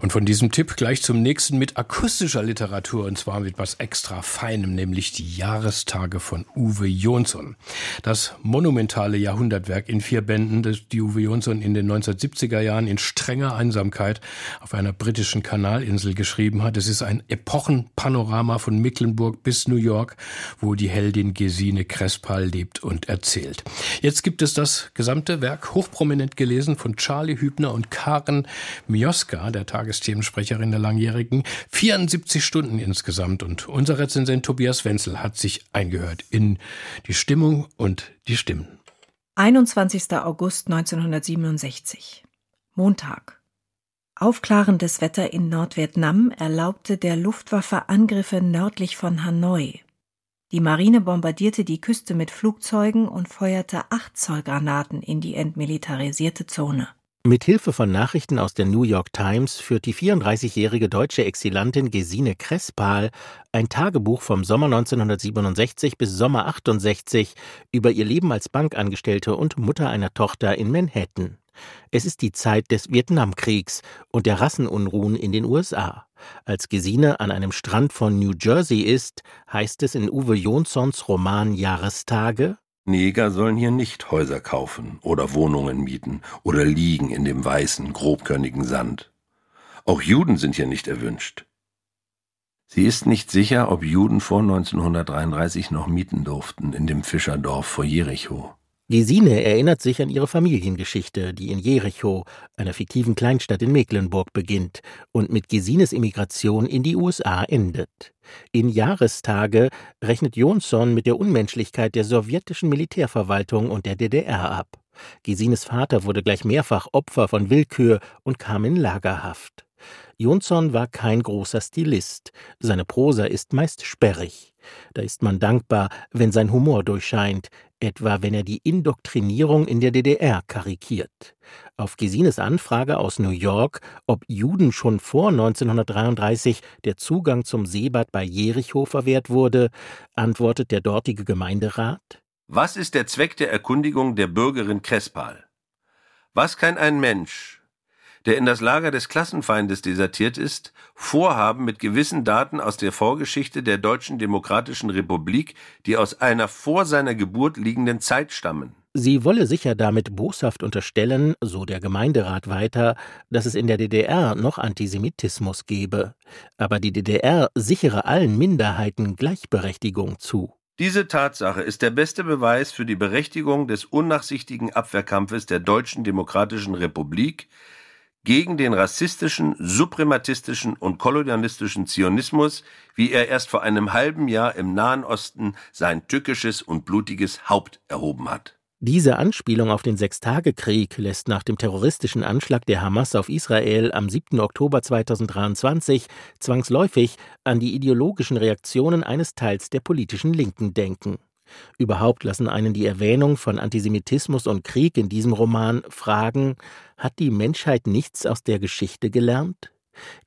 und von diesem Tipp gleich zum nächsten mit akustischer Literatur und zwar mit was extra Feinem, nämlich die Jahrestage von Uwe Jonsson. Das monumentale Jahrhundertwerk in vier Bänden, das die Uwe Jonsson in den 1970er Jahren in strenger Einsamkeit auf einer britischen Kanalinsel geschrieben hat. Es ist ein Epochenpanorama von Mecklenburg bis New York, wo die Heldin Gesine Crespal lebt und erzählt. Jetzt gibt es das gesamte Werk hochprominent gelesen von Charlie Hübner und Karen Mioska, der Tages Tagesthemensprecherin der Langjährigen. 74 Stunden insgesamt. Und unser Rezensent Tobias Wenzel hat sich eingehört in die Stimmung und die Stimmen. 21. August 1967. Montag. Aufklarendes Wetter in Nordvietnam erlaubte der Luftwaffe Angriffe nördlich von Hanoi. Die Marine bombardierte die Küste mit Flugzeugen und feuerte acht Zollgranaten in die entmilitarisierte Zone. Mit Hilfe von Nachrichten aus der New York Times führt die 34-jährige deutsche Exilantin Gesine Crespal ein Tagebuch vom Sommer 1967 bis Sommer 68 über ihr Leben als Bankangestellte und Mutter einer Tochter in Manhattan. Es ist die Zeit des Vietnamkriegs und der Rassenunruhen in den USA. Als Gesine an einem Strand von New Jersey ist, heißt es in Uwe Jonssons Roman Jahrestage Neger sollen hier nicht Häuser kaufen oder Wohnungen mieten oder liegen in dem weißen, grobkörnigen Sand. Auch Juden sind hier nicht erwünscht. Sie ist nicht sicher, ob Juden vor 1933 noch mieten durften in dem Fischerdorf vor Jericho. Gesine erinnert sich an ihre Familiengeschichte, die in Jericho, einer fiktiven Kleinstadt in Mecklenburg, beginnt und mit Gesines Immigration in die USA endet. In Jahrestage rechnet Jonsson mit der Unmenschlichkeit der sowjetischen Militärverwaltung und der DDR ab. Gesines Vater wurde gleich mehrfach Opfer von Willkür und kam in Lagerhaft. Jonsson war kein großer Stilist. Seine Prosa ist meist sperrig. Da ist man dankbar, wenn sein Humor durchscheint, etwa wenn er die Indoktrinierung in der DDR karikiert. Auf Gesines Anfrage aus New York, ob Juden schon vor 1933 der Zugang zum Seebad bei Jericho verwehrt wurde, antwortet der dortige Gemeinderat Was ist der Zweck der Erkundigung der Bürgerin Crespal? Was kann ein Mensch, der in das Lager des Klassenfeindes desertiert ist, vorhaben mit gewissen Daten aus der Vorgeschichte der Deutschen Demokratischen Republik, die aus einer vor seiner Geburt liegenden Zeit stammen. Sie wolle sicher damit boshaft unterstellen, so der Gemeinderat weiter, dass es in der DDR noch Antisemitismus gebe. Aber die DDR sichere allen Minderheiten Gleichberechtigung zu. Diese Tatsache ist der beste Beweis für die Berechtigung des unnachsichtigen Abwehrkampfes der Deutschen Demokratischen Republik gegen den rassistischen, suprematistischen und kolonialistischen Zionismus, wie er erst vor einem halben Jahr im Nahen Osten sein tückisches und blutiges Haupt erhoben hat. Diese Anspielung auf den Sechstagekrieg lässt nach dem terroristischen Anschlag der Hamas auf Israel am 7. Oktober 2023 zwangsläufig an die ideologischen Reaktionen eines Teils der politischen Linken denken. Überhaupt lassen einen die Erwähnung von Antisemitismus und Krieg in diesem Roman fragen, hat die Menschheit nichts aus der Geschichte gelernt?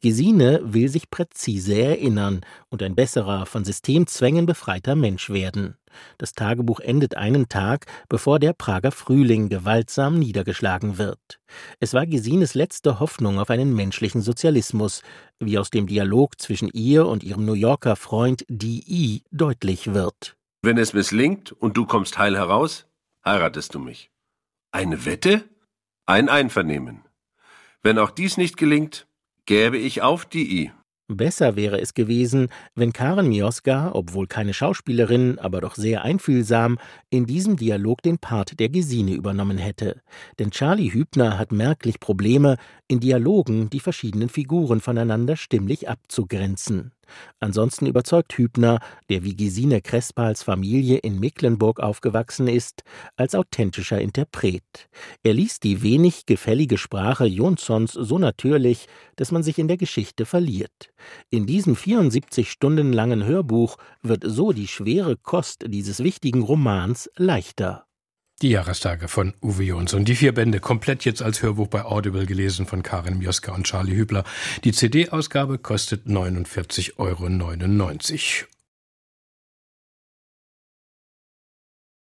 Gesine will sich präzise erinnern und ein besserer, von Systemzwängen befreiter Mensch werden. Das Tagebuch endet einen Tag, bevor der Prager Frühling gewaltsam niedergeschlagen wird. Es war Gesines letzte Hoffnung auf einen menschlichen Sozialismus, wie aus dem Dialog zwischen ihr und ihrem New Yorker Freund D.I. deutlich wird. Wenn es misslingt und du kommst heil heraus, heiratest du mich. Eine Wette? Ein Einvernehmen. Wenn auch dies nicht gelingt, gäbe ich auf die I. Besser wäre es gewesen, wenn Karen Mioska, obwohl keine Schauspielerin, aber doch sehr einfühlsam, in diesem Dialog den Part der Gesine übernommen hätte. Denn Charlie Hübner hat merklich Probleme, in Dialogen die verschiedenen Figuren voneinander stimmlich abzugrenzen. Ansonsten überzeugt Hübner, der wie Gesine Crespals Familie in Mecklenburg aufgewachsen ist, als authentischer Interpret. Er liest die wenig gefällige Sprache Jonssons so natürlich, dass man sich in der Geschichte verliert. In diesem 74 Stunden langen Hörbuch wird so die schwere Kost dieses wichtigen Romans leichter. Die Jahrestage von Uwe Jonsson. Die vier Bände komplett jetzt als Hörbuch bei Audible gelesen von Karin Mioska und Charlie Hübler. Die CD-Ausgabe kostet 49,99 Euro.